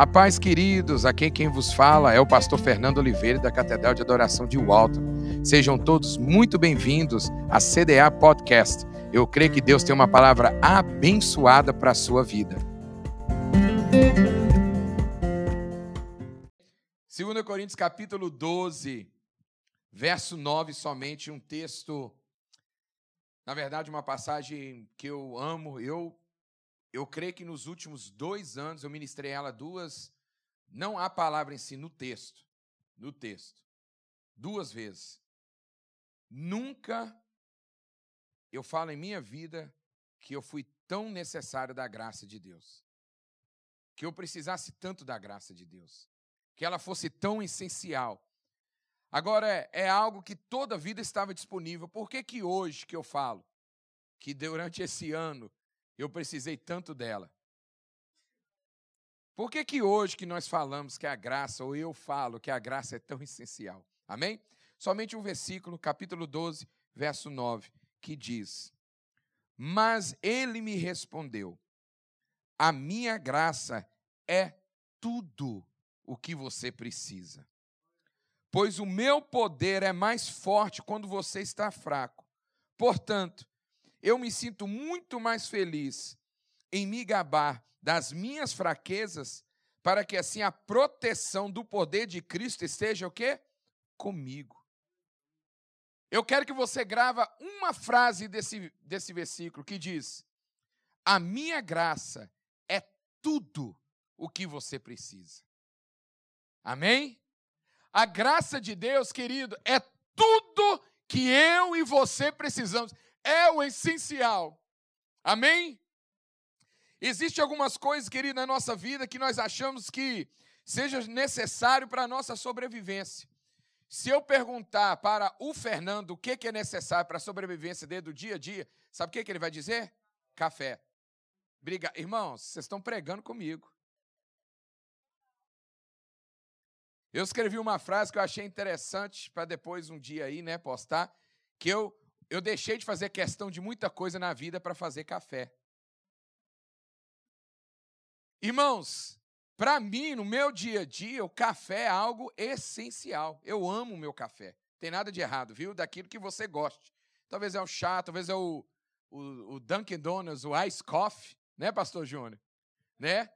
A paz, queridos, aqui quem vos fala é o pastor Fernando Oliveira da Catedral de Adoração de Walton. Sejam todos muito bem-vindos à CDA Podcast. Eu creio que Deus tem uma palavra abençoada para a sua vida. 2 Coríntios capítulo 12, verso 9, somente um texto, na verdade, uma passagem que eu amo, eu eu creio que nos últimos dois anos eu ministrei ela duas, não há palavra em si, no texto. No texto. Duas vezes. Nunca eu falo em minha vida que eu fui tão necessário da graça de Deus. Que eu precisasse tanto da graça de Deus. Que ela fosse tão essencial. Agora, é, algo que toda a vida estava disponível. Por que, que hoje que eu falo que durante esse ano eu precisei tanto dela. Por que, que hoje que nós falamos que a graça, ou eu falo que a graça é tão essencial? Amém? Somente um versículo, capítulo 12, verso 9, que diz: Mas ele me respondeu: A minha graça é tudo o que você precisa. Pois o meu poder é mais forte quando você está fraco. Portanto, eu me sinto muito mais feliz em me gabar das minhas fraquezas, para que assim a proteção do poder de Cristo esteja o quê? Comigo. Eu quero que você grava uma frase desse, desse versículo que diz: A minha graça é tudo o que você precisa. Amém? A graça de Deus, querido, é tudo que eu e você precisamos é o essencial. Amém? Existem algumas coisas, querido, na nossa vida que nós achamos que seja necessário para a nossa sobrevivência. Se eu perguntar para o Fernando o que é necessário para a sobrevivência dele do dia a dia, sabe o que ele vai dizer? Café. Briga. Irmãos, vocês estão pregando comigo. Eu escrevi uma frase que eu achei interessante para depois um dia aí, né, postar, que eu eu deixei de fazer questão de muita coisa na vida para fazer café. Irmãos, para mim, no meu dia a dia, o café é algo essencial. Eu amo o meu café. Tem nada de errado, viu? Daquilo que você goste. Talvez é o chá, talvez é o, o, o Dunkin' Donuts, o Ice Coffee, né, Pastor Júnior? Né?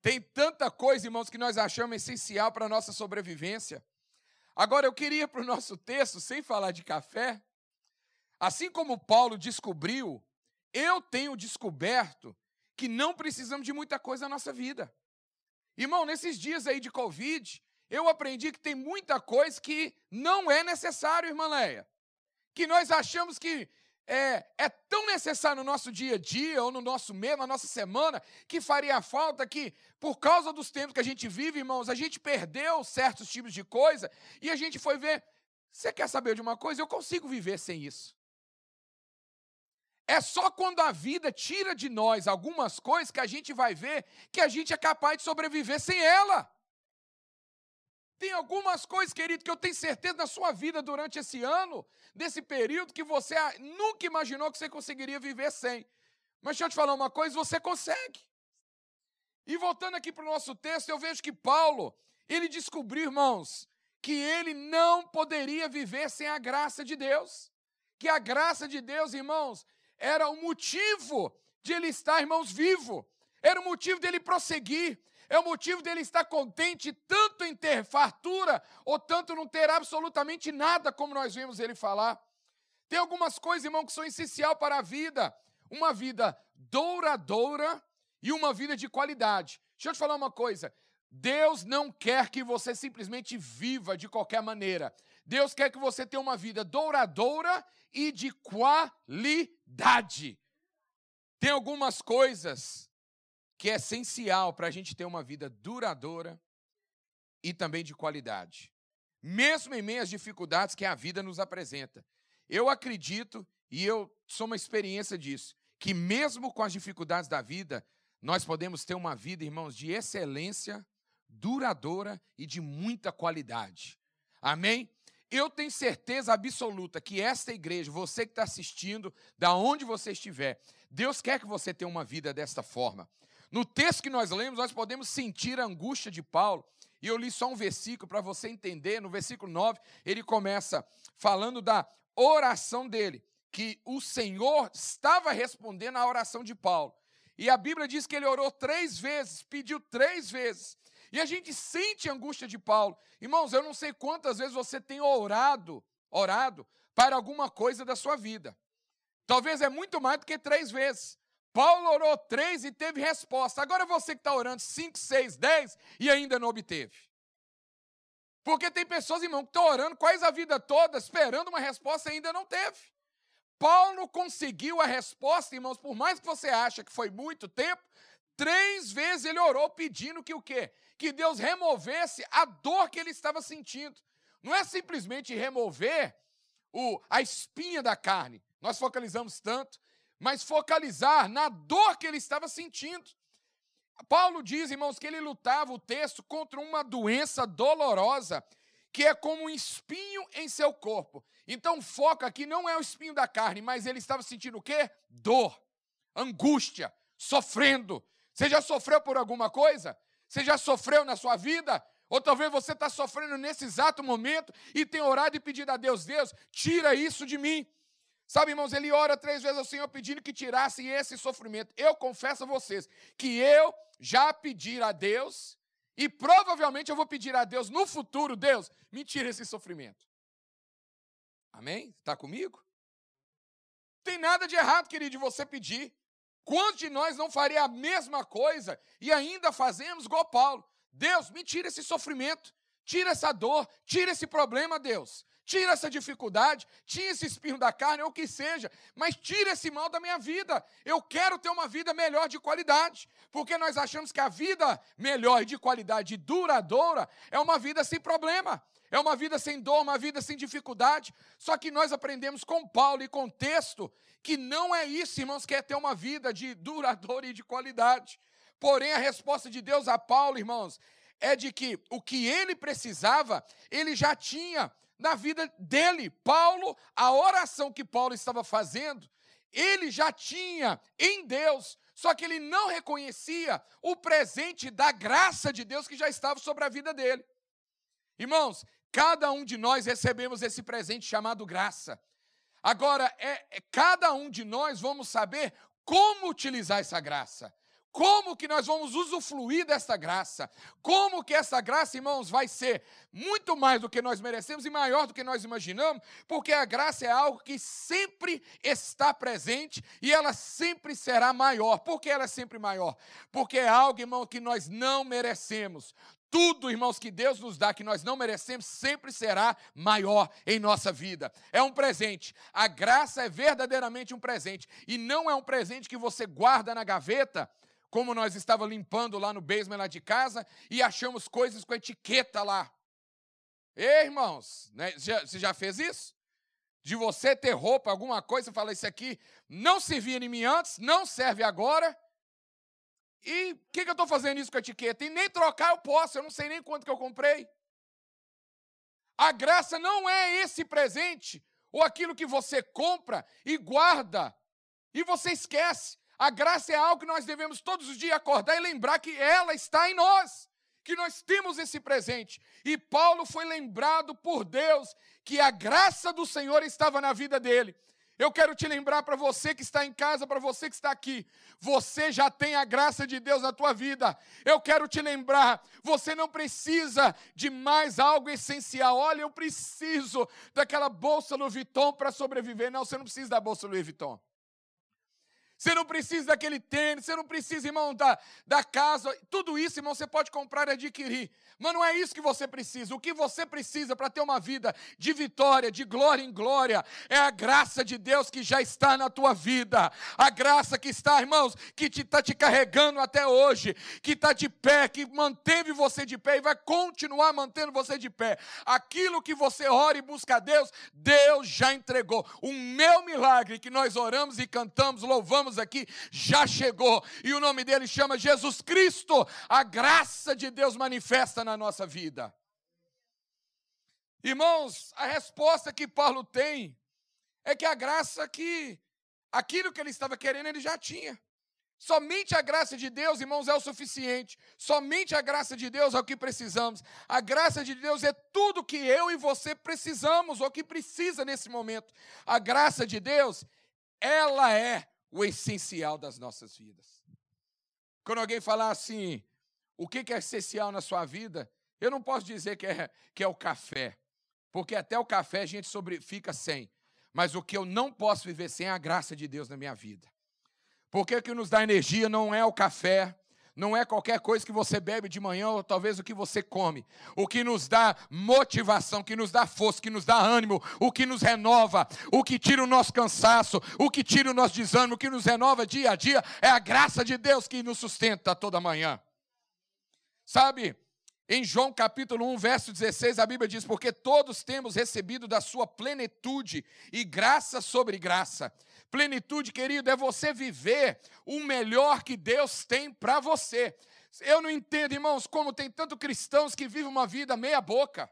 Tem tanta coisa, irmãos, que nós achamos essencial para a nossa sobrevivência. Agora, eu queria para o nosso texto, sem falar de café, Assim como Paulo descobriu, eu tenho descoberto que não precisamos de muita coisa na nossa vida. Irmão, nesses dias aí de Covid, eu aprendi que tem muita coisa que não é necessário, irmã Leia. Que nós achamos que é, é, tão necessário no nosso dia a dia, ou no nosso mês, na nossa semana, que faria falta que, por causa dos tempos que a gente vive, irmãos, a gente perdeu certos tipos de coisa e a gente foi ver. Você quer saber de uma coisa? Eu consigo viver sem isso. É só quando a vida tira de nós algumas coisas que a gente vai ver que a gente é capaz de sobreviver sem ela. Tem algumas coisas, querido, que eu tenho certeza na sua vida durante esse ano, desse período, que você nunca imaginou que você conseguiria viver sem. Mas deixa eu te falar uma coisa: você consegue. E voltando aqui para o nosso texto, eu vejo que Paulo, ele descobriu, irmãos, que ele não poderia viver sem a graça de Deus. Que a graça de Deus, irmãos, era o motivo de ele estar, irmãos, vivo. Era o motivo dele prosseguir. É o motivo dele estar contente tanto em ter fartura ou tanto não ter absolutamente nada, como nós vimos ele falar. Tem algumas coisas, irmão, que são essencial para a vida. Uma vida douradoura e uma vida de qualidade. Deixa eu te falar uma coisa. Deus não quer que você simplesmente viva de qualquer maneira. Deus quer que você tenha uma vida douradoura e de qualidade. Tem algumas coisas que é essencial para a gente ter uma vida duradoura e também de qualidade. Mesmo em meio às dificuldades que a vida nos apresenta. Eu acredito, e eu sou uma experiência disso, que mesmo com as dificuldades da vida, nós podemos ter uma vida, irmãos, de excelência, duradoura e de muita qualidade. Amém? Eu tenho certeza absoluta que esta igreja, você que está assistindo, da onde você estiver, Deus quer que você tenha uma vida desta forma. No texto que nós lemos, nós podemos sentir a angústia de Paulo. E eu li só um versículo para você entender. No versículo 9, ele começa falando da oração dele, que o Senhor estava respondendo à oração de Paulo. E a Bíblia diz que ele orou três vezes, pediu três vezes. E a gente sente a angústia de Paulo. Irmãos, eu não sei quantas vezes você tem orado, orado para alguma coisa da sua vida. Talvez é muito mais do que três vezes. Paulo orou três e teve resposta. Agora você que está orando cinco, seis, dez e ainda não obteve. Porque tem pessoas, irmão, que estão orando quase a vida toda, esperando uma resposta e ainda não teve. Paulo conseguiu a resposta, irmãos, por mais que você ache que foi muito tempo, três vezes ele orou pedindo que o quê? Que Deus removesse a dor que ele estava sentindo. Não é simplesmente remover o, a espinha da carne. Nós focalizamos tanto, mas focalizar na dor que ele estava sentindo. Paulo diz, irmãos, que ele lutava o texto contra uma doença dolorosa que é como um espinho em seu corpo. Então, foca aqui não é o espinho da carne, mas ele estava sentindo o quê? Dor, angústia, sofrendo. Você já sofreu por alguma coisa? Você já sofreu na sua vida? Ou talvez você está sofrendo nesse exato momento e tem orado e pedido a Deus, Deus, tira isso de mim. Sabe, irmãos, ele ora três vezes ao Senhor pedindo que tirasse esse sofrimento. Eu confesso a vocês que eu já pedi a Deus e provavelmente eu vou pedir a Deus no futuro, Deus, me tira esse sofrimento. Amém? Está comigo? Tem nada de errado, querido, de você pedir. Quantos de nós não faria a mesma coisa e ainda fazemos igual Paulo? Deus, me tira esse sofrimento, tira essa dor, tira esse problema, Deus. Tira essa dificuldade, tira esse espinho da carne, ou o que seja, mas tira esse mal da minha vida. Eu quero ter uma vida melhor de qualidade, porque nós achamos que a vida melhor e de qualidade duradoura é uma vida sem problema, é uma vida sem dor, uma vida sem dificuldade. Só que nós aprendemos com Paulo e com o texto que não é isso, irmãos, que é ter uma vida de duradoura e de qualidade. Porém, a resposta de Deus a Paulo, irmãos, é de que o que ele precisava, ele já tinha na vida dele. Paulo, a oração que Paulo estava fazendo, ele já tinha em Deus, só que ele não reconhecia o presente da graça de Deus que já estava sobre a vida dele. Irmãos, cada um de nós recebemos esse presente chamado graça. Agora, é, é cada um de nós vamos saber como utilizar essa graça. Como que nós vamos usufruir desta graça? Como que essa graça, irmãos, vai ser muito mais do que nós merecemos e maior do que nós imaginamos? Porque a graça é algo que sempre está presente e ela sempre será maior. Por que ela é sempre maior? Porque é algo, irmão, que nós não merecemos. Tudo, irmãos, que Deus nos dá, que nós não merecemos, sempre será maior em nossa vida. É um presente. A graça é verdadeiramente um presente. E não é um presente que você guarda na gaveta como nós estávamos limpando lá no basement lá de casa e achamos coisas com etiqueta lá. Ei, irmãos, né? você já fez isso? De você ter roupa, alguma coisa, falar, isso aqui não servia em mim antes, não serve agora. E o que, que eu estou fazendo isso com a etiqueta? E nem trocar eu posso, eu não sei nem quanto que eu comprei. A graça não é esse presente, ou aquilo que você compra e guarda, e você esquece. A graça é algo que nós devemos todos os dias acordar e lembrar que ela está em nós, que nós temos esse presente. E Paulo foi lembrado por Deus que a graça do Senhor estava na vida dele. Eu quero te lembrar para você que está em casa, para você que está aqui, você já tem a graça de Deus na tua vida. Eu quero te lembrar, você não precisa de mais algo essencial. Olha, eu preciso daquela bolsa Louis Vuitton para sobreviver. Não, você não precisa da bolsa Louis Vuitton. Você não precisa daquele tênis, você não precisa, irmão, da, da casa. Tudo isso, irmão, você pode comprar e adquirir. Mas não é isso que você precisa. O que você precisa para ter uma vida de vitória, de glória em glória, é a graça de Deus que já está na tua vida. A graça que está, irmãos, que está te, te carregando até hoje, que está de pé, que manteve você de pé e vai continuar mantendo você de pé. Aquilo que você ora e busca a Deus, Deus já entregou. O meu milagre que nós oramos e cantamos, louvamos aqui, já chegou. E o nome dele chama Jesus Cristo. A graça de Deus manifesta na nossa vida. Irmãos, a resposta que Paulo tem é que a graça que aquilo que ele estava querendo ele já tinha. Somente a graça de Deus, irmãos, é o suficiente. Somente a graça de Deus é o que precisamos. A graça de Deus é tudo que eu e você precisamos, ou que precisa nesse momento. A graça de Deus, ela é o essencial das nossas vidas. Quando alguém falar assim, o que é essencial na sua vida, eu não posso dizer que é, que é o café, porque até o café a gente sobre, fica sem. Mas o que eu não posso viver sem é a graça de Deus na minha vida. Porque o que nos dá energia não é o café, não é qualquer coisa que você bebe de manhã ou talvez o que você come. O que nos dá motivação, que nos dá força, que nos dá ânimo, o que nos renova, o que tira o nosso cansaço, o que tira o nosso desânimo, o que nos renova dia a dia, é a graça de Deus que nos sustenta toda manhã. Sabe, em João capítulo 1, verso 16, a Bíblia diz: Porque todos temos recebido da sua plenitude e graça sobre graça. Plenitude, querido, é você viver o melhor que Deus tem para você. Eu não entendo, irmãos, como tem tanto cristãos que vivem uma vida meia-boca,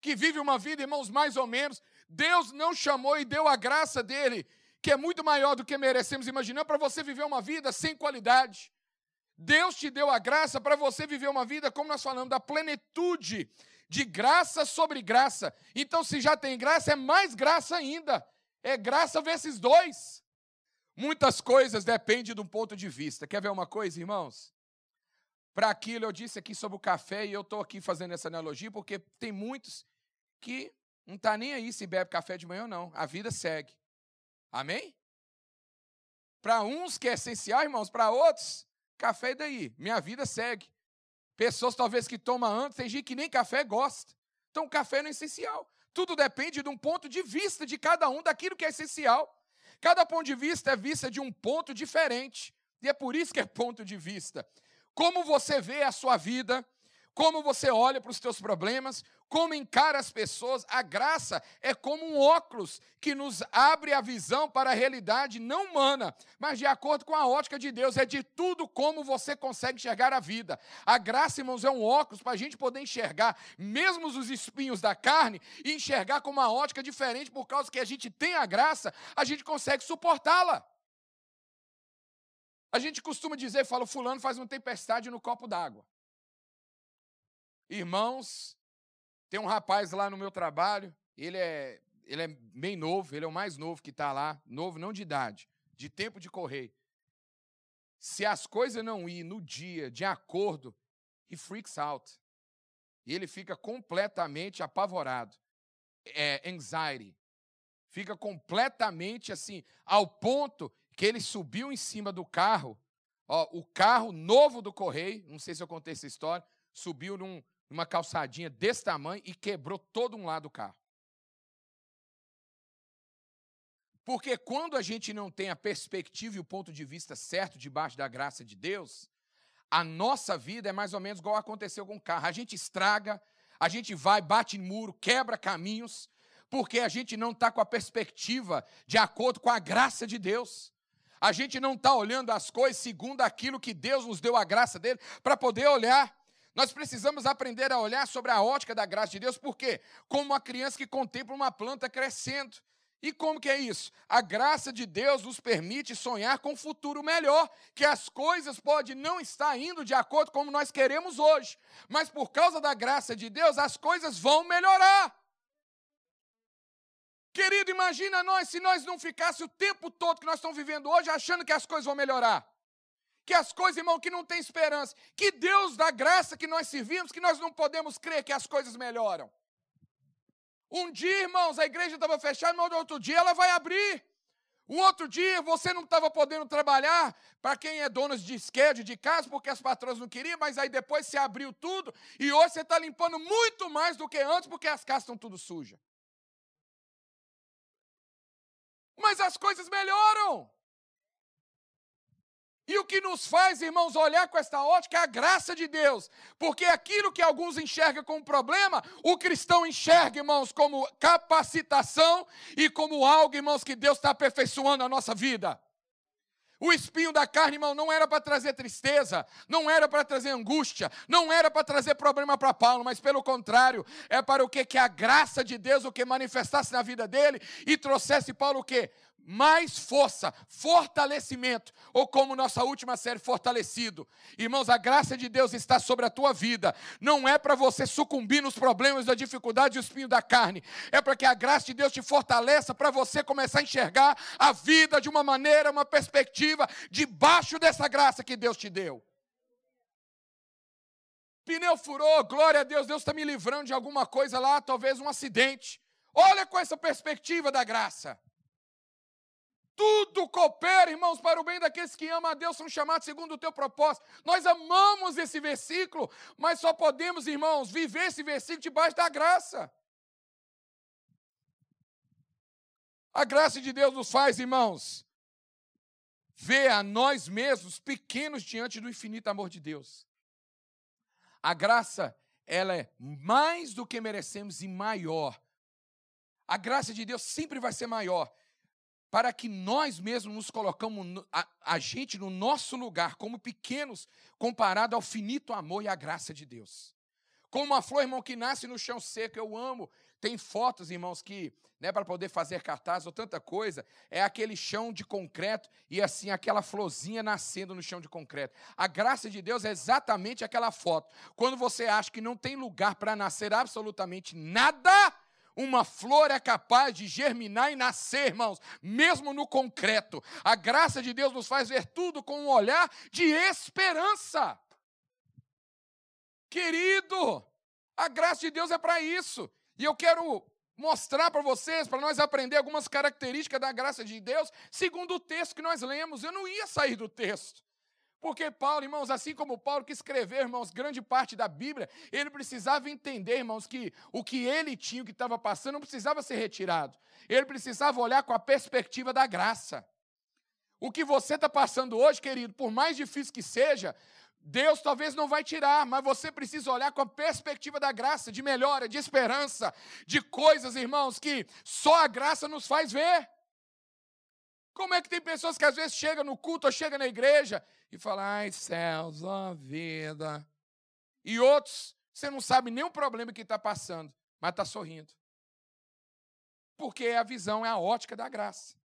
que vivem uma vida, irmãos, mais ou menos. Deus não chamou e deu a graça dele, que é muito maior do que merecemos imaginar, para você viver uma vida sem qualidade. Deus te deu a graça para você viver uma vida, como nós falamos, da plenitude, de graça sobre graça. Então, se já tem graça, é mais graça ainda. É graça vezes dois. Muitas coisas dependem do ponto de vista. Quer ver uma coisa, irmãos? Para aquilo eu disse aqui sobre o café, e eu estou aqui fazendo essa analogia, porque tem muitos que não está nem aí se bebe café de manhã ou não. A vida segue. Amém? Para uns que é essencial, irmãos, para outros, café e daí? Minha vida segue. Pessoas talvez que tomam antes, tem gente que nem café gosta. Então, café não é essencial. Tudo depende de um ponto de vista de cada um daquilo que é essencial. Cada ponto de vista é vista de um ponto diferente. E é por isso que é ponto de vista. Como você vê a sua vida, como você olha para os teus problemas, como encara as pessoas. A graça é como um óculos que nos abre a visão para a realidade não humana, mas de acordo com a ótica de Deus. É de tudo como você consegue enxergar a vida. A graça, irmãos, é um óculos para a gente poder enxergar mesmo os espinhos da carne e enxergar com uma ótica diferente, por causa que a gente tem a graça, a gente consegue suportá-la. A gente costuma dizer, fala, fulano faz uma tempestade no copo d'água. Irmãos, tem um rapaz lá no meu trabalho, ele é, ele é bem novo, ele é o mais novo que está lá, novo não de idade, de tempo de correr. Se as coisas não ir no dia de acordo, he freaks out. E ele fica completamente apavorado. É anxiety. Fica completamente assim, ao ponto que ele subiu em cima do carro. Ó, o carro novo do Correio, não sei se eu contei essa história, subiu num, uma calçadinha desse tamanho e quebrou todo um lado do carro. Porque quando a gente não tem a perspectiva e o ponto de vista certo debaixo da graça de Deus, a nossa vida é mais ou menos igual aconteceu com o carro. A gente estraga, a gente vai, bate em muro, quebra caminhos, porque a gente não está com a perspectiva de acordo com a graça de Deus. A gente não está olhando as coisas segundo aquilo que Deus nos deu a graça dele para poder olhar. Nós precisamos aprender a olhar sobre a ótica da graça de Deus, por quê? Como uma criança que contempla uma planta crescendo. E como que é isso? A graça de Deus nos permite sonhar com um futuro melhor, que as coisas podem não estar indo de acordo como nós queremos hoje, mas por causa da graça de Deus, as coisas vão melhorar. Querido, imagina nós se nós não ficássemos o tempo todo que nós estamos vivendo hoje achando que as coisas vão melhorar que as coisas, irmão, que não tem esperança, que Deus da graça que nós servimos, que nós não podemos crer que as coisas melhoram. Um dia, irmãos, a igreja estava fechada, mas outro dia ela vai abrir. Um outro dia você não estava podendo trabalhar, para quem é dono de esquerdo de casa, porque as patroas não queriam, mas aí depois se abriu tudo, e hoje você está limpando muito mais do que antes, porque as casas estão tudo sujas. Mas as coisas melhoram. E o que nos faz, irmãos, olhar com esta ótica é a graça de Deus. Porque aquilo que alguns enxergam como problema, o cristão enxerga, irmãos, como capacitação e como algo, irmãos, que Deus está aperfeiçoando a nossa vida. O espinho da carne, irmão, não era para trazer tristeza, não era para trazer angústia, não era para trazer problema para Paulo, mas pelo contrário, é para o que? Que a graça de Deus, o que manifestasse na vida dele e trouxesse Paulo o que? Mais força, fortalecimento, ou como nossa última série, fortalecido. Irmãos, a graça de Deus está sobre a tua vida. Não é para você sucumbir nos problemas, da dificuldade e o espinho da carne. É para que a graça de Deus te fortaleça para você começar a enxergar a vida de uma maneira, uma perspectiva, debaixo dessa graça que Deus te deu. Pneu furou, glória a Deus, Deus está me livrando de alguma coisa lá, talvez um acidente. Olha com essa perspectiva da graça. Tudo coopera, irmãos, para o bem daqueles que amam a Deus, são chamados segundo o teu propósito. Nós amamos esse versículo, mas só podemos, irmãos, viver esse versículo debaixo da graça. A graça de Deus nos faz, irmãos, ver a nós mesmos pequenos diante do infinito amor de Deus. A graça, ela é mais do que merecemos e maior. A graça de Deus sempre vai ser maior para que nós mesmos nos colocamos a, a, gente no nosso lugar como pequenos comparado ao finito amor e à graça de Deus. Como uma flor, irmão, que nasce no chão seco, eu amo. Tem fotos, irmãos, que, né, para poder fazer cartaz ou tanta coisa, é aquele chão de concreto e assim aquela florzinha nascendo no chão de concreto. A graça de Deus é exatamente aquela foto. Quando você acha que não tem lugar para nascer absolutamente nada, uma flor é capaz de germinar e nascer, irmãos, mesmo no concreto. A graça de Deus nos faz ver tudo com um olhar de esperança. Querido, a graça de Deus é para isso. E eu quero mostrar para vocês, para nós aprender algumas características da graça de Deus, segundo o texto que nós lemos. Eu não ia sair do texto. Porque Paulo, irmãos, assim como Paulo que escreveu, irmãos, grande parte da Bíblia, ele precisava entender, irmãos, que o que ele tinha, o que estava passando, não precisava ser retirado. Ele precisava olhar com a perspectiva da graça. O que você está passando hoje, querido, por mais difícil que seja, Deus talvez não vai tirar, mas você precisa olhar com a perspectiva da graça, de melhora, de esperança, de coisas, irmãos, que só a graça nos faz ver. Como é que tem pessoas que às vezes chegam no culto ou chegam na igreja e falam, ai céus, ó vida. E outros, você não sabe nem o problema que está passando, mas está sorrindo. Porque a visão é a ótica da graça.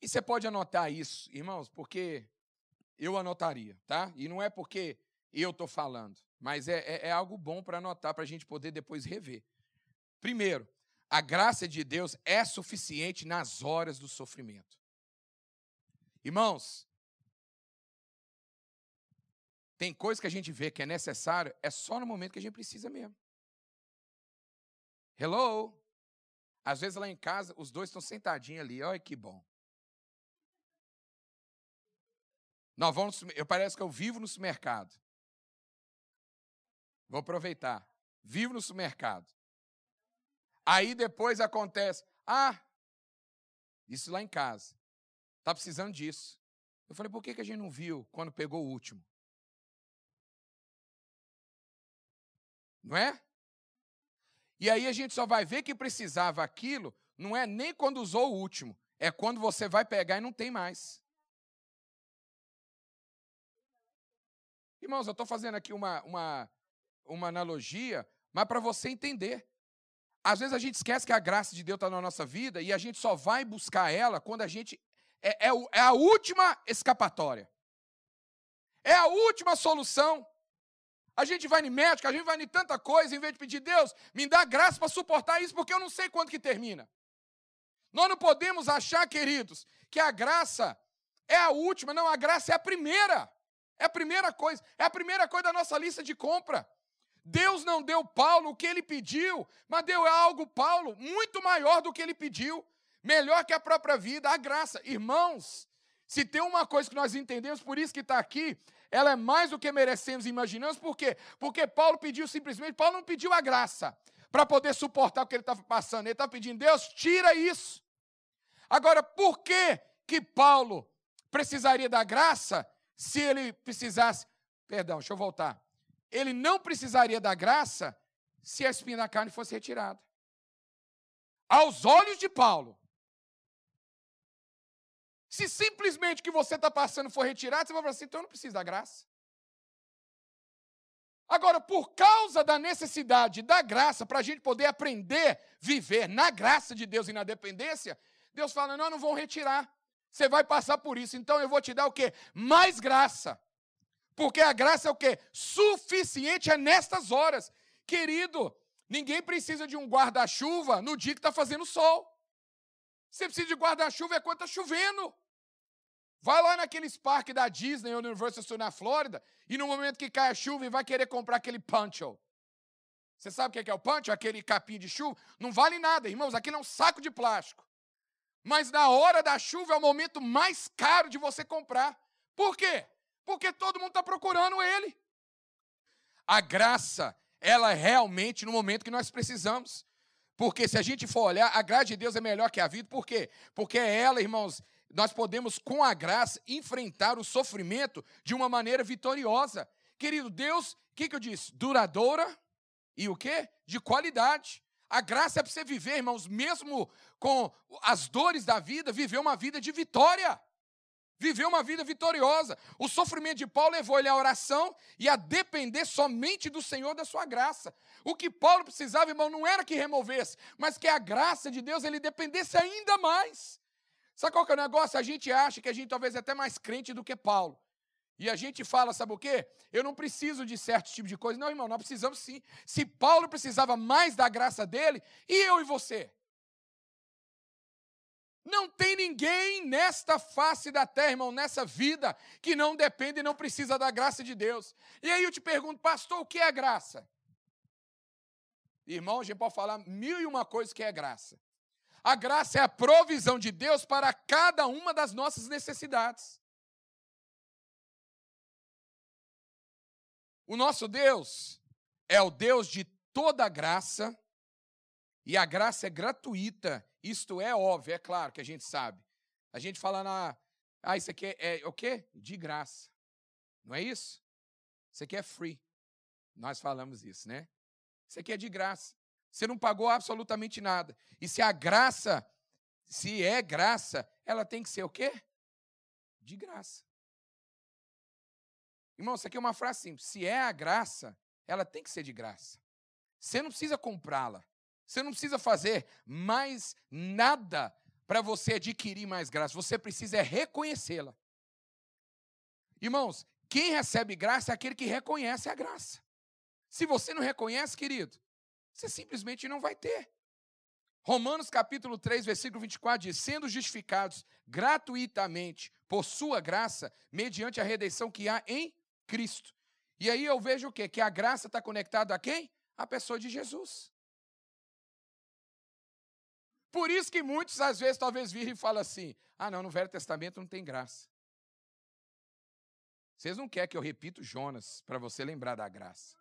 E você pode anotar isso, irmãos, porque eu anotaria, tá? E não é porque eu estou falando, mas é, é, é algo bom para anotar, para a gente poder depois rever. Primeiro, a graça de Deus é suficiente nas horas do sofrimento. Irmãos, tem coisa que a gente vê que é necessário, é só no momento que a gente precisa mesmo. Hello? Às vezes lá em casa, os dois estão sentadinhos ali, olha que bom. Nós vamos, eu parece que eu vivo no supermercado. Vou aproveitar. Vivo no supermercado. Aí depois acontece, ah, isso lá em casa. Está precisando disso. Eu falei, por que, que a gente não viu quando pegou o último? Não é? E aí a gente só vai ver que precisava aquilo, não é nem quando usou o último, é quando você vai pegar e não tem mais. Irmãos, eu estou fazendo aqui uma, uma, uma analogia, mas para você entender. Às vezes a gente esquece que a graça de Deus está na nossa vida e a gente só vai buscar ela quando a gente. É, é, é a última escapatória. É a última solução. A gente vai no médico, a gente vai em tanta coisa, em vez de pedir, Deus, me dá graça para suportar isso, porque eu não sei quando que termina. Nós não podemos achar, queridos, que a graça é a última. Não, a graça é a primeira. É a primeira coisa. É a primeira coisa da nossa lista de compra. Deus não deu Paulo o que ele pediu, mas deu algo, Paulo, muito maior do que ele pediu, melhor que a própria vida, a graça. Irmãos, se tem uma coisa que nós entendemos, por isso que está aqui, ela é mais do que merecemos e imaginamos, por quê? Porque Paulo pediu simplesmente, Paulo não pediu a graça para poder suportar o que ele estava passando, ele estava pedindo, Deus, tira isso. Agora, por que que Paulo precisaria da graça se ele precisasse? Perdão, deixa eu voltar ele não precisaria da graça se a espinha da carne fosse retirada. Aos olhos de Paulo. Se simplesmente o que você está passando for retirado, você vai falar assim, então eu não preciso da graça. Agora, por causa da necessidade da graça, para a gente poder aprender, viver na graça de Deus e na dependência, Deus fala: não, não vão retirar. Você vai passar por isso. Então eu vou te dar o quê? Mais graça. Porque a graça é o quê? Suficiente é nestas horas. Querido, ninguém precisa de um guarda-chuva no dia que está fazendo sol. Você precisa de guarda-chuva é quando está chovendo. Vai lá naqueles parques da Disney ou Universal na Flórida e no momento que cai a chuva e vai querer comprar aquele poncho. Você sabe o que é o poncho? Aquele capim de chuva? Não vale nada, irmãos. Aquilo é um saco de plástico. Mas na hora da chuva é o momento mais caro de você comprar. Por quê? Porque todo mundo está procurando ele. A graça, ela é realmente no momento que nós precisamos. Porque se a gente for olhar, a graça de Deus é melhor que a vida. Por quê? Porque é ela, irmãos, nós podemos, com a graça, enfrentar o sofrimento de uma maneira vitoriosa. Querido, Deus, o que, que eu disse? Duradoura e o quê? De qualidade. A graça é para você viver, irmãos, mesmo com as dores da vida, viver uma vida de vitória. Viver uma vida vitoriosa. O sofrimento de Paulo levou ele à oração e a depender somente do Senhor da sua graça. O que Paulo precisava, irmão, não era que removesse, mas que a graça de Deus ele dependesse ainda mais. Sabe qual que é o negócio? A gente acha que a gente talvez é até mais crente do que Paulo. E a gente fala, sabe o quê? Eu não preciso de certo tipo de coisa. Não, irmão, nós precisamos sim. Se Paulo precisava mais da graça dele, e eu e você? Não tem ninguém nesta face da terra, irmão, nessa vida, que não depende e não precisa da graça de Deus. E aí eu te pergunto, pastor, o que é graça? Irmão, a gente pode falar mil e uma coisas que é graça. A graça é a provisão de Deus para cada uma das nossas necessidades. O nosso Deus é o Deus de toda graça, e a graça é gratuita isto é óbvio, é claro que a gente sabe. A gente fala na. Ah, isso aqui é, é o quê? De graça. Não é isso? Isso aqui é free. Nós falamos isso, né? Isso aqui é de graça. Você não pagou absolutamente nada. E se a graça, se é graça, ela tem que ser o quê? De graça. Irmão, isso aqui é uma frase simples. Se é a graça, ela tem que ser de graça. Você não precisa comprá-la. Você não precisa fazer mais nada para você adquirir mais graça. Você precisa reconhecê-la. Irmãos, quem recebe graça é aquele que reconhece a graça. Se você não reconhece, querido, você simplesmente não vai ter. Romanos capítulo 3, versículo 24 diz: sendo justificados gratuitamente por sua graça, mediante a redenção que há em Cristo. E aí eu vejo o quê? Que a graça está conectada a quem? A pessoa de Jesus. Por isso que muitos, às vezes, talvez virem e falam assim: ah, não, no Velho Testamento não tem graça. Vocês não querem que eu repita Jonas para você lembrar da graça.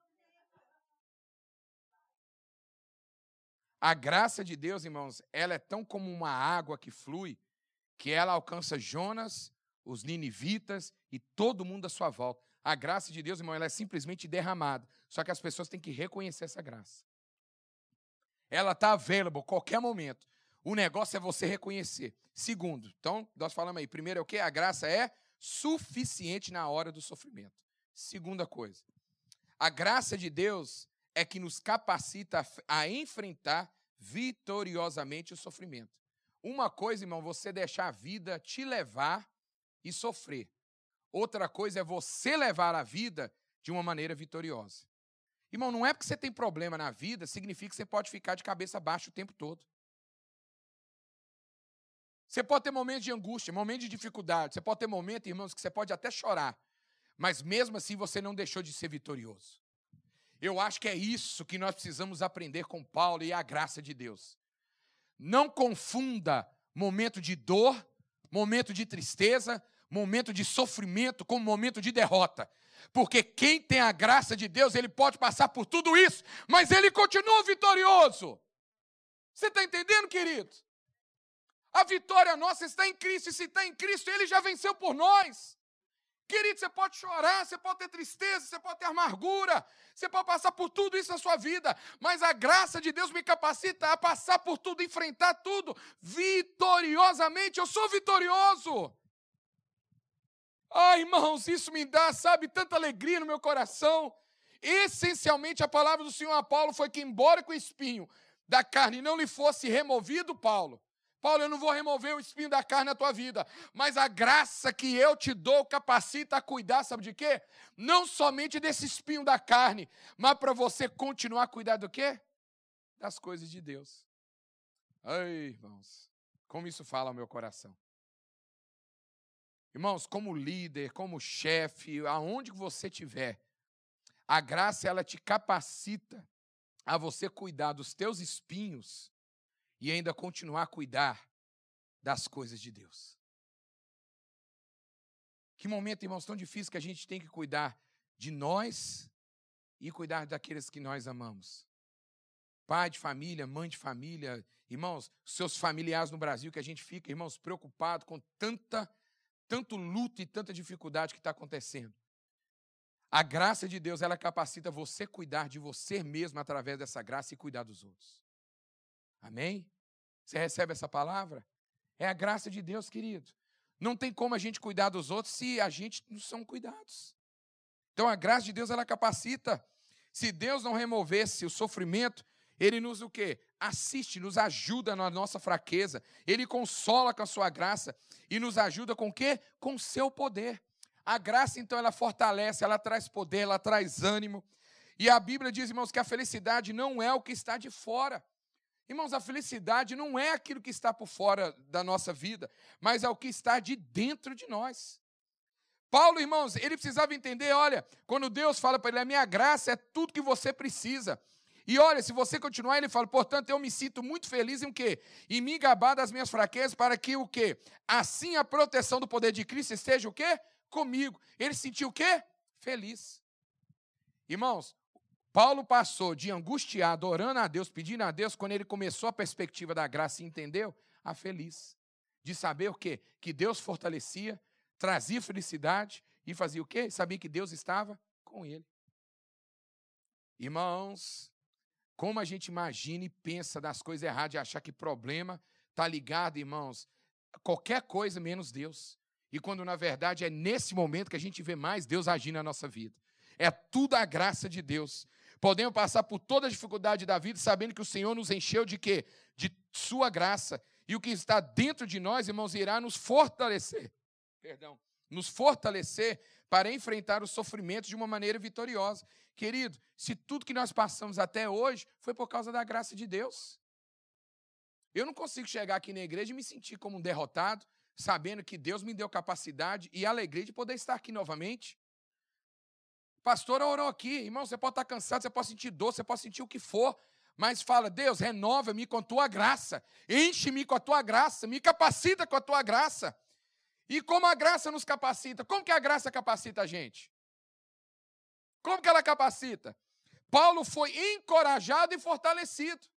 A graça de Deus, irmãos, ela é tão como uma água que flui, que ela alcança Jonas, os ninivitas e todo mundo à sua volta. A graça de Deus, irmão, ela é simplesmente derramada. Só que as pessoas têm que reconhecer essa graça. Ela está available qualquer momento. O negócio é você reconhecer. Segundo, então, nós falamos aí, primeiro é o que? A graça é suficiente na hora do sofrimento. Segunda coisa, a graça de Deus é que nos capacita a enfrentar vitoriosamente o sofrimento. Uma coisa, irmão, você deixar a vida te levar e sofrer. Outra coisa é você levar a vida de uma maneira vitoriosa. Irmão, não é porque você tem problema na vida, significa que você pode ficar de cabeça baixa o tempo todo. Você pode ter momentos de angústia, momentos de dificuldade. Você pode ter momentos, irmãos, que você pode até chorar. Mas mesmo assim você não deixou de ser vitorioso. Eu acho que é isso que nós precisamos aprender com Paulo e a graça de Deus. Não confunda momento de dor, momento de tristeza, momento de sofrimento com momento de derrota. Porque quem tem a graça de Deus, ele pode passar por tudo isso, mas ele continua vitorioso. Você está entendendo, querido? A vitória nossa está em Cristo, e se está em Cristo, Ele já venceu por nós. Querido, você pode chorar, você pode ter tristeza, você pode ter amargura, você pode passar por tudo isso na sua vida, mas a graça de Deus me capacita a passar por tudo, enfrentar tudo vitoriosamente. Eu sou vitorioso. Ai, irmãos, isso me dá, sabe, tanta alegria no meu coração. Essencialmente, a palavra do Senhor a Paulo foi que, embora com o espinho da carne não lhe fosse removido, Paulo, Paulo, eu não vou remover o espinho da carne na tua vida, mas a graça que eu te dou capacita a cuidar, sabe de quê? Não somente desse espinho da carne, mas para você continuar a cuidar do quê? Das coisas de Deus. Ai, irmãos, como isso fala ao meu coração. Irmãos, como líder, como chefe, aonde você estiver, a graça ela te capacita a você cuidar dos teus espinhos e ainda continuar a cuidar das coisas de Deus. Que momento, irmãos, tão difícil que a gente tem que cuidar de nós e cuidar daqueles que nós amamos. Pai de família, mãe de família, irmãos, seus familiares no Brasil, que a gente fica, irmãos, preocupado com tanta, tanto luto e tanta dificuldade que está acontecendo. A graça de Deus, ela capacita você cuidar de você mesmo através dessa graça e cuidar dos outros. Amém? Você recebe essa palavra? É a graça de Deus, querido. Não tem como a gente cuidar dos outros se a gente não são cuidados. Então a graça de Deus ela capacita. Se Deus não removesse o sofrimento, ele nos o quê? Assiste, nos ajuda na nossa fraqueza. Ele consola com a sua graça e nos ajuda com o quê? Com o seu poder. A graça, então, ela fortalece, ela traz poder, ela traz ânimo. E a Bíblia diz, irmãos, que a felicidade não é o que está de fora. Irmãos, a felicidade não é aquilo que está por fora da nossa vida, mas é o que está de dentro de nós. Paulo, irmãos, ele precisava entender, olha, quando Deus fala para ele, a minha graça é tudo que você precisa. E olha, se você continuar, ele fala, portanto, eu me sinto muito feliz em o quê? Em me gabar das minhas fraquezas, para que o quê? Assim a proteção do poder de Cristo esteja o quê? Comigo. Ele sentiu o quê? Feliz. Irmãos, Paulo passou de angustiado, orando a Deus, pedindo a Deus, quando ele começou a perspectiva da graça e entendeu, a feliz. De saber o quê? Que Deus fortalecia, trazia felicidade e fazia o quê? Sabia que Deus estava com ele. Irmãos, como a gente imagina e pensa das coisas erradas e achar que problema está ligado, irmãos, qualquer coisa menos Deus. E quando na verdade é nesse momento que a gente vê mais Deus agindo na nossa vida. É tudo a graça de Deus. Podemos passar por toda a dificuldade da vida sabendo que o Senhor nos encheu de quê? De sua graça. E o que está dentro de nós, irmãos, irá nos fortalecer. Perdão. Nos fortalecer para enfrentar o sofrimento de uma maneira vitoriosa. Querido, se tudo que nós passamos até hoje foi por causa da graça de Deus. Eu não consigo chegar aqui na igreja e me sentir como um derrotado, sabendo que Deus me deu capacidade e alegria de poder estar aqui novamente. Pastor orou aqui, irmão, você pode estar cansado, você pode sentir dor, você pode sentir o que for, mas fala, Deus, renova-me com a tua graça, enche-me com a tua graça, me capacita com a tua graça. E como a graça nos capacita? Como que a graça capacita a gente? Como que ela capacita? Paulo foi encorajado e fortalecido.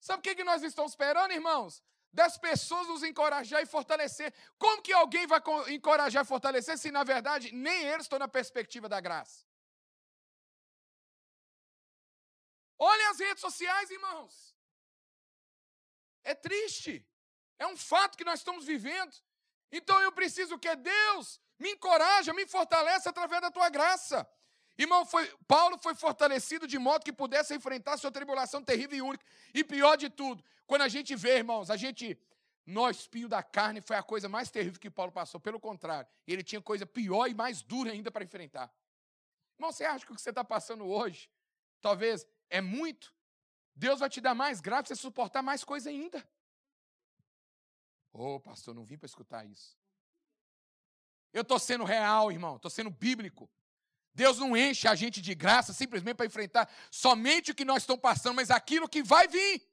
Sabe o que nós estamos esperando, irmãos? Das pessoas nos encorajar e fortalecer. Como que alguém vai encorajar e fortalecer se, na verdade, nem eles estão na perspectiva da graça? Olhem as redes sociais, irmãos. É triste. É um fato que nós estamos vivendo. Então eu preciso que Deus me encoraje, me fortaleça através da tua graça. Irmão, foi, Paulo foi fortalecido de modo que pudesse enfrentar sua tribulação terrível e única. E pior de tudo, quando a gente vê, irmãos, a gente. Nós, espinho da carne, foi a coisa mais terrível que Paulo passou. Pelo contrário, ele tinha coisa pior e mais dura ainda para enfrentar. Irmão, você acha que o que você está passando hoje, talvez, é muito? Deus vai te dar mais grave você suportar mais coisa ainda. Ô, oh, pastor, não vim para escutar isso. Eu estou sendo real, irmão, estou sendo bíblico. Deus não enche a gente de graça simplesmente para enfrentar somente o que nós estamos passando, mas aquilo que vai vir.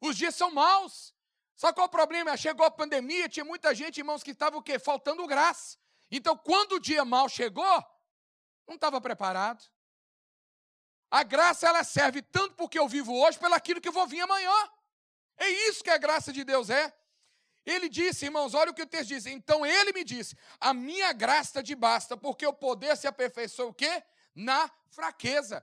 Os dias são maus. Só qual é o problema? Chegou a pandemia, tinha muita gente, irmãos, que estava o quê? Faltando graça. Então, quando o dia mal chegou, não estava preparado. A graça, ela serve tanto porque eu vivo hoje, pelo aquilo que eu vou vir amanhã. É isso que a graça de Deus é. Ele disse, irmãos, olha o que o texto diz. Então ele me disse: a minha graça te basta, porque o poder se aperfeiçoa o quê? Na fraqueza.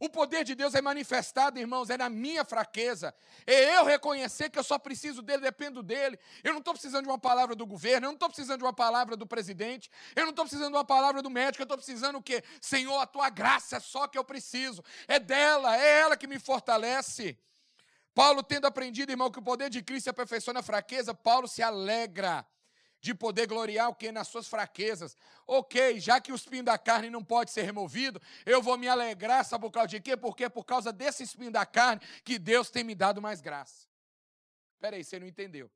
O poder de Deus é manifestado, irmãos, é na minha fraqueza. É eu reconhecer que eu só preciso dele, dependo dele. Eu não estou precisando de uma palavra do governo, eu não estou precisando de uma palavra do presidente, eu não estou precisando de uma palavra do médico, eu estou precisando o quê? Senhor, a tua graça é só que eu preciso. É dela, é ela que me fortalece. Paulo, tendo aprendido, irmão, que o poder de Cristo aperfeiçoa a fraqueza, Paulo se alegra de poder gloriar o que nas suas fraquezas. Ok, já que o espinho da carne não pode ser removido, eu vou me alegrar, sabe por causa de quê? Porque é por causa desse espinho da carne que Deus tem me dado mais graça. Espera aí, você não entendeu.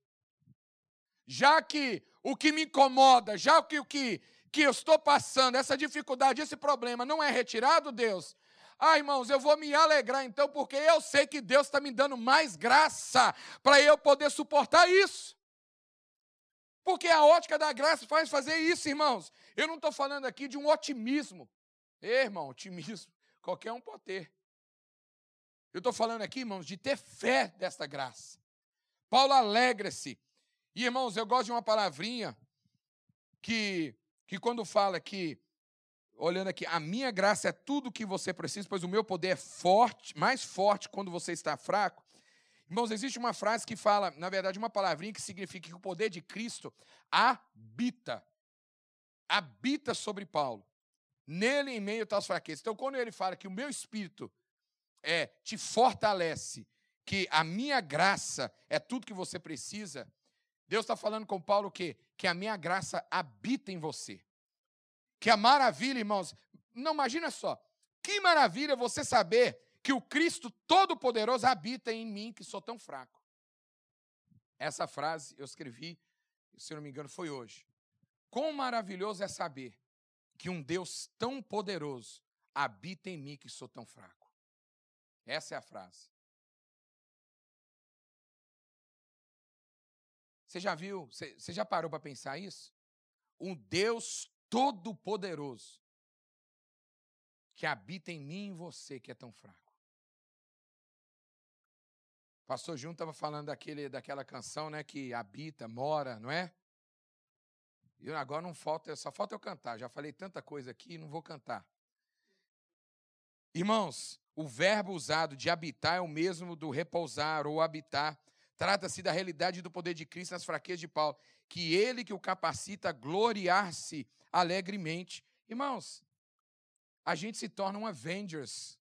Já que o que me incomoda, já que o que, que eu estou passando, essa dificuldade, esse problema não é retirado, Deus, ah, irmãos, eu vou me alegrar então, porque eu sei que Deus está me dando mais graça para eu poder suportar isso. Porque a ótica da graça faz fazer isso, irmãos. Eu não estou falando aqui de um otimismo. Ei, irmão, otimismo, qualquer um pode ter. Eu estou falando aqui, irmãos, de ter fé desta graça. Paulo alegra-se. E, irmãos, eu gosto de uma palavrinha que, que quando fala que, olhando aqui, a minha graça é tudo o que você precisa, pois o meu poder é forte, mais forte quando você está fraco. Irmãos, existe uma frase que fala, na verdade, uma palavrinha que significa que o poder de Cristo habita. Habita sobre Paulo. Nele, em meio às fraquezas. Então, quando ele fala que o meu espírito é, te fortalece, que a minha graça é tudo que você precisa, Deus está falando com Paulo que, que a minha graça habita em você. Que a maravilha, irmãos, não imagina só, que maravilha você saber que o Cristo Todo-Poderoso habita em mim, que sou tão fraco. Essa frase eu escrevi, se não me engano, foi hoje. Quão maravilhoso é saber que um Deus tão poderoso habita em mim, que sou tão fraco. Essa é a frase. Você já viu, você, já parou para pensar isso? Um Deus todo-poderoso que habita em mim e em você, que é tão fraco. Pastor Júnior estava falando daquele, daquela canção, né, que habita, mora, não é? E agora não falta, só falta eu cantar. Já falei tanta coisa aqui, não vou cantar. Irmãos, o verbo usado de habitar é o mesmo do repousar ou habitar. Trata-se da realidade do poder de Cristo nas fraquezas de Paulo, que ele que o capacita a gloriar-se alegremente. Irmãos, a gente se torna um Avengers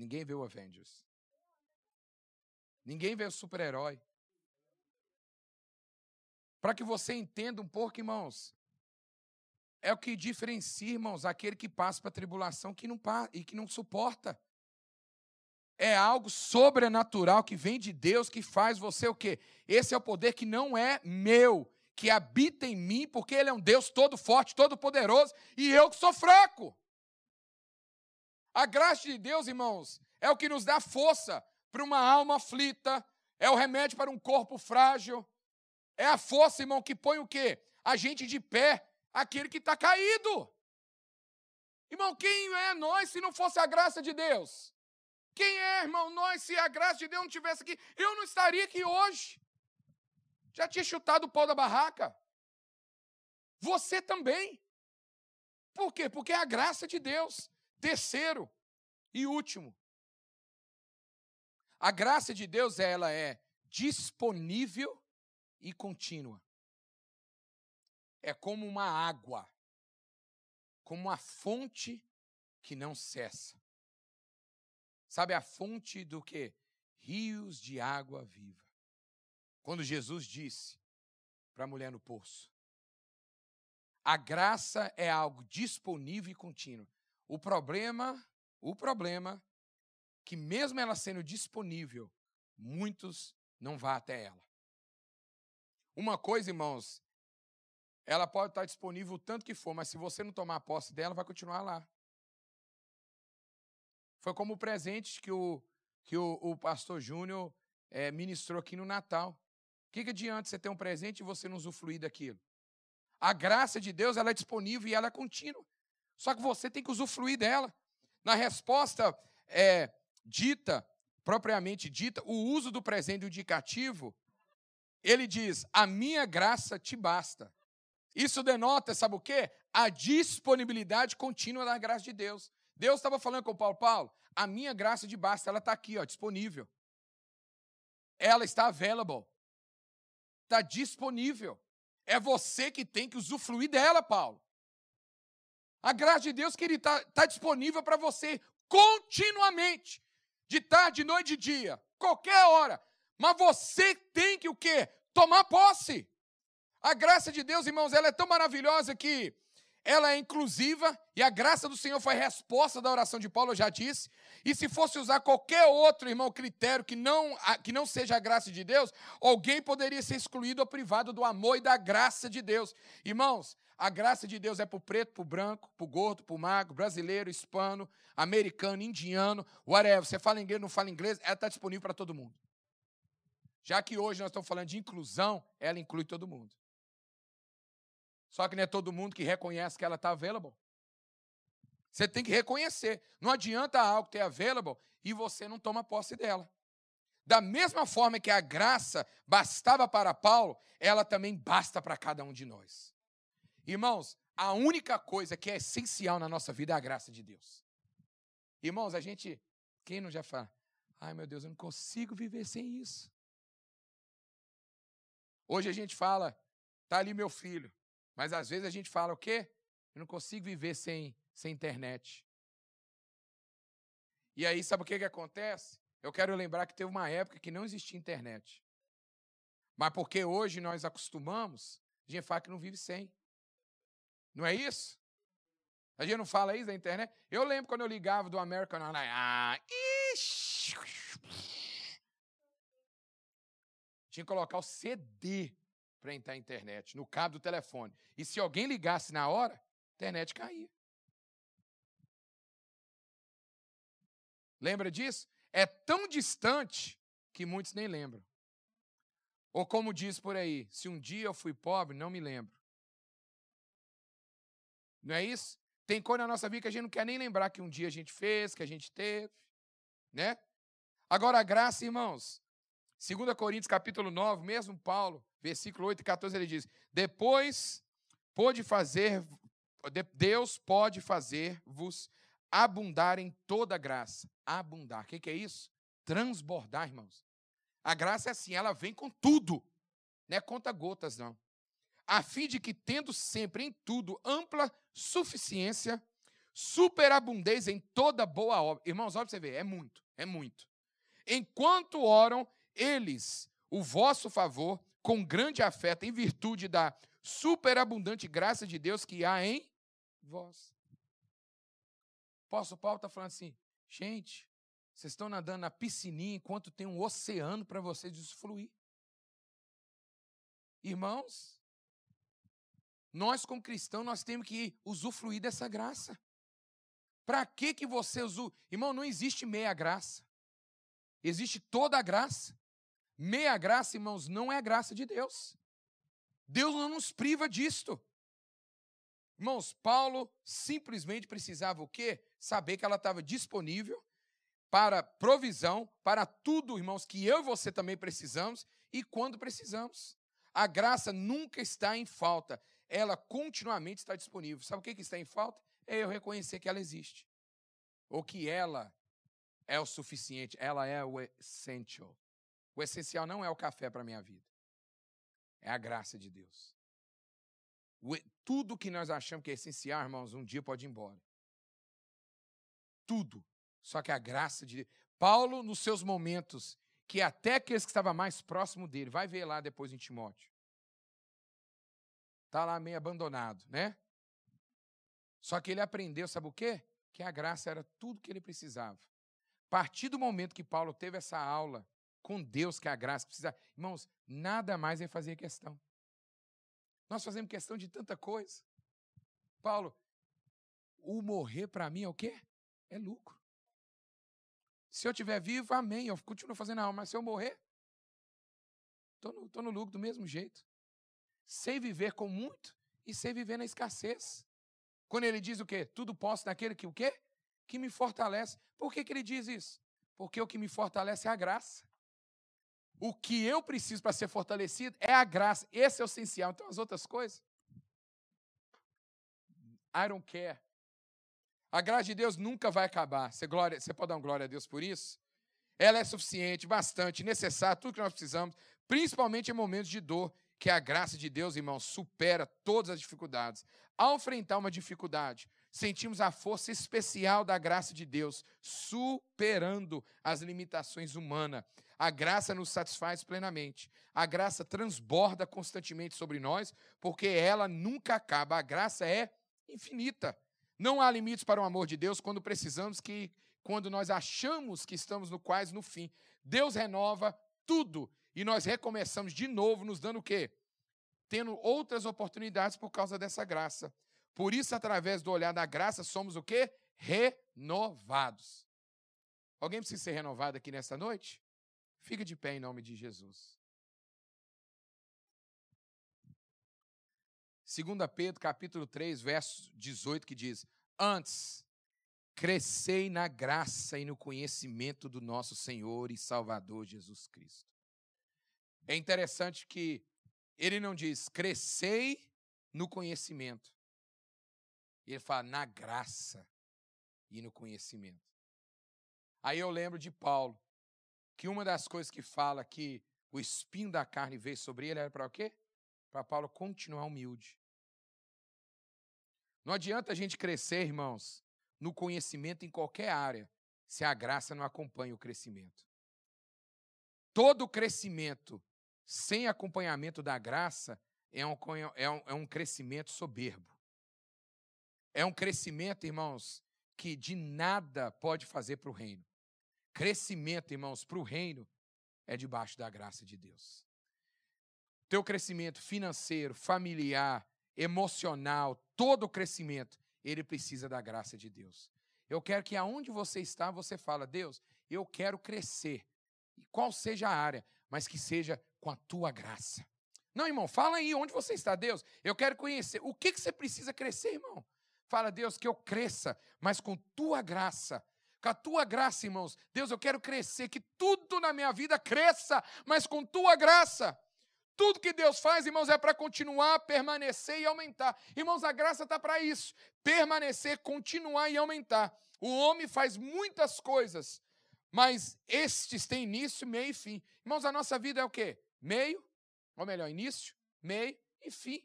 Ninguém vê o Avengers. Ninguém vê o super-herói. Para que você entenda um pouco, irmãos, é o que diferencia, irmãos, aquele que passa para tribulação que não, e que não suporta. É algo sobrenatural que vem de Deus que faz você o quê? Esse é o poder que não é meu, que habita em mim, porque Ele é um Deus todo forte, todo poderoso, e eu que sou fraco. A graça de Deus, irmãos, é o que nos dá força para uma alma aflita, é o remédio para um corpo frágil, é a força, irmão, que põe o quê? A gente de pé, aquele que está caído. Irmão, quem é nós se não fosse a graça de Deus? Quem é, irmão, nós se a graça de Deus não tivesse aqui? Eu não estaria aqui hoje. Já tinha chutado o pau da barraca. Você também. Por quê? Porque é a graça de Deus. Terceiro e último, a graça de Deus ela é disponível e contínua. É como uma água, como uma fonte que não cessa. Sabe a fonte do que? Rios de água viva. Quando Jesus disse para a mulher no poço, a graça é algo disponível e contínuo. O problema, o problema, que mesmo ela sendo disponível, muitos não vão até ela. Uma coisa, irmãos, ela pode estar disponível o tanto que for, mas se você não tomar posse dela, vai continuar lá. Foi como o presente que o, que o, o pastor Júnior é, ministrou aqui no Natal. Que, que adianta você ter um presente e você não usufruir daquilo? A graça de Deus ela é disponível e ela é contínua. Só que você tem que usufruir dela. Na resposta é, dita, propriamente dita, o uso do presente indicativo, ele diz: A minha graça te basta. Isso denota, sabe o quê? A disponibilidade contínua da graça de Deus. Deus estava falando com o Paulo, Paulo, a minha graça te basta, ela está aqui, ó, disponível. Ela está available. Está disponível. É você que tem que usufruir dela, Paulo. A graça de Deus, que Ele está tá disponível para você continuamente. de tarde, de noite, de dia, qualquer hora. Mas você tem que o quê? Tomar posse. A graça de Deus, irmãos, ela é tão maravilhosa que ela é inclusiva e a graça do Senhor foi resposta da oração de Paulo, eu já disse. E se fosse usar qualquer outro, irmão, critério que não, que não seja a graça de Deus, alguém poderia ser excluído ou privado do amor e da graça de Deus. Irmãos, a graça de Deus é para o preto, para o branco, para o gordo, para o magro, brasileiro, hispano, americano, indiano, whatever. Você fala inglês, não fala inglês, ela está disponível para todo mundo. Já que hoje nós estamos falando de inclusão, ela inclui todo mundo. Só que não é todo mundo que reconhece que ela está available. Você tem que reconhecer. Não adianta algo ter available e você não toma posse dela. Da mesma forma que a graça bastava para Paulo, ela também basta para cada um de nós. Irmãos, a única coisa que é essencial na nossa vida é a graça de Deus. Irmãos, a gente, quem não já fala, ai meu Deus, eu não consigo viver sem isso. Hoje a gente fala, tá ali meu filho. Mas às vezes a gente fala o quê? Eu não consigo viver sem, sem internet. E aí, sabe o que, que acontece? Eu quero lembrar que teve uma época que não existia internet. Mas porque hoje nós acostumamos, a gente fala que não vive sem. Não é isso? A gente não fala isso da internet? Eu lembro quando eu ligava do American Online. Ah, ixi, tinha que colocar o CD para entrar na internet, no cabo do telefone. E se alguém ligasse na hora, a internet caía. Lembra disso? É tão distante que muitos nem lembram. Ou como diz por aí, se um dia eu fui pobre, não me lembro. Não é isso? Tem coisa na nossa vida que a gente não quer nem lembrar que um dia a gente fez, que a gente teve, né? Agora a graça, irmãos, 2 Coríntios capítulo 9, mesmo Paulo, versículo 8 e 14, ele diz: Depois pode fazer, Deus pode fazer-vos abundar em toda graça. Abundar. O que, que é isso? Transbordar, irmãos. A graça é assim, ela vem com tudo. Não é conta gotas, não. A fim de que, tendo sempre em tudo ampla suficiência, superabundez em toda boa obra. Irmãos, olha para você ver, é muito, é muito. Enquanto oram, eles, o vosso favor, com grande afeto, em virtude da superabundante graça de Deus que há em vós. O apóstolo Paulo está falando assim, gente, vocês estão nadando na piscininha enquanto tem um oceano para vocês desfluir. Irmãos, nós como cristãos, nós temos que usufruir dessa graça. Para que que você usa? Irmão, não existe meia graça. Existe toda a graça. Meia graça, irmãos, não é a graça de Deus. Deus não nos priva disto. Irmãos, Paulo simplesmente precisava o quê? Saber que ela estava disponível para provisão, para tudo, irmãos, que eu e você também precisamos e quando precisamos. A graça nunca está em falta, ela continuamente está disponível. Sabe o que está em falta? É eu reconhecer que ela existe. Ou que ela é o suficiente, ela é o essential. O essencial não é o café para a minha vida. É a graça de Deus. O, tudo que nós achamos que é essencial, irmãos, um dia pode ir embora. Tudo. Só que a graça de. Paulo, nos seus momentos, que até aqueles que estavam mais próximo dele, vai ver lá depois em Timóteo. Está lá meio abandonado, né? Só que ele aprendeu, sabe o quê? Que a graça era tudo que ele precisava. A partir do momento que Paulo teve essa aula com Deus que a graça precisa. Irmãos, nada mais é fazer questão. Nós fazemos questão de tanta coisa. Paulo, o morrer para mim é o quê? É lucro. Se eu estiver vivo, amém. Eu continuo fazendo a alma. Mas se eu morrer, estou no, tô no lucro do mesmo jeito. Sei viver com muito e sei viver na escassez. Quando ele diz o quê? Tudo posso naquele que o quê? Que me fortalece. Por que, que ele diz isso? Porque o que me fortalece é a graça. O que eu preciso para ser fortalecido é a graça. Esse é o essencial. Então, as outras coisas. I don't care. A graça de Deus nunca vai acabar. Você, glória, você pode dar uma glória a Deus por isso? Ela é suficiente, bastante, necessária, tudo que nós precisamos, principalmente em momentos de dor, que a graça de Deus, irmão, supera todas as dificuldades. Ao enfrentar uma dificuldade, sentimos a força especial da graça de Deus, superando as limitações humanas. A graça nos satisfaz plenamente. A graça transborda constantemente sobre nós, porque ela nunca acaba. A graça é infinita. Não há limites para o amor de Deus quando precisamos que, quando nós achamos que estamos no quase no fim. Deus renova tudo e nós recomeçamos de novo, nos dando o quê? Tendo outras oportunidades por causa dessa graça. Por isso, através do olhar da graça, somos o quê? Renovados. Alguém precisa ser renovado aqui nesta noite? Fica de pé em nome de Jesus. 2 Pedro, capítulo 3, verso 18, que diz: Antes, crescei na graça e no conhecimento do nosso Senhor e Salvador Jesus Cristo. É interessante que ele não diz crescei no conhecimento. Ele fala na graça e no conhecimento. Aí eu lembro de Paulo, que uma das coisas que fala que o espinho da carne veio sobre ele era para o quê? Para Paulo continuar humilde. Não adianta a gente crescer, irmãos, no conhecimento em qualquer área, se a graça não acompanha o crescimento. Todo crescimento sem acompanhamento da graça é um, é um, é um crescimento soberbo. É um crescimento, irmãos, que de nada pode fazer para o reino. Crescimento, irmãos, para o reino é debaixo da graça de Deus. Teu crescimento financeiro, familiar, emocional, todo o crescimento, ele precisa da graça de Deus. Eu quero que aonde você está, você fala, Deus, eu quero crescer. E qual seja a área, mas que seja com a tua graça. Não, irmão, fala aí onde você está, Deus. Eu quero conhecer. O que, que você precisa crescer, irmão? Fala, Deus, que eu cresça, mas com tua graça. Com a tua graça, irmãos. Deus, eu quero crescer, que tudo na minha vida cresça, mas com tua graça. Tudo que Deus faz, irmãos, é para continuar, permanecer e aumentar. Irmãos, a graça está para isso: permanecer, continuar e aumentar. O homem faz muitas coisas, mas estes têm início, meio e fim. Irmãos, a nossa vida é o quê? Meio, ou melhor, início, meio e fim.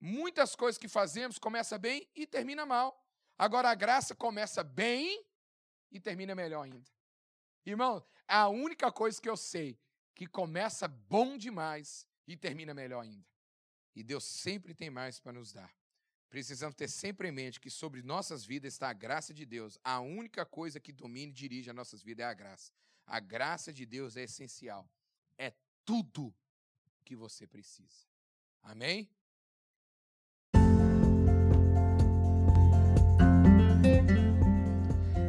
Muitas coisas que fazemos começa bem e termina mal. Agora a graça começa bem e termina melhor ainda. Irmão, a única coisa que eu sei que começa bom demais e termina melhor ainda. E Deus sempre tem mais para nos dar. Precisamos ter sempre em mente que sobre nossas vidas está a graça de Deus. A única coisa que domina e dirige as nossas vidas é a graça. A graça de Deus é essencial. É tudo que você precisa. Amém?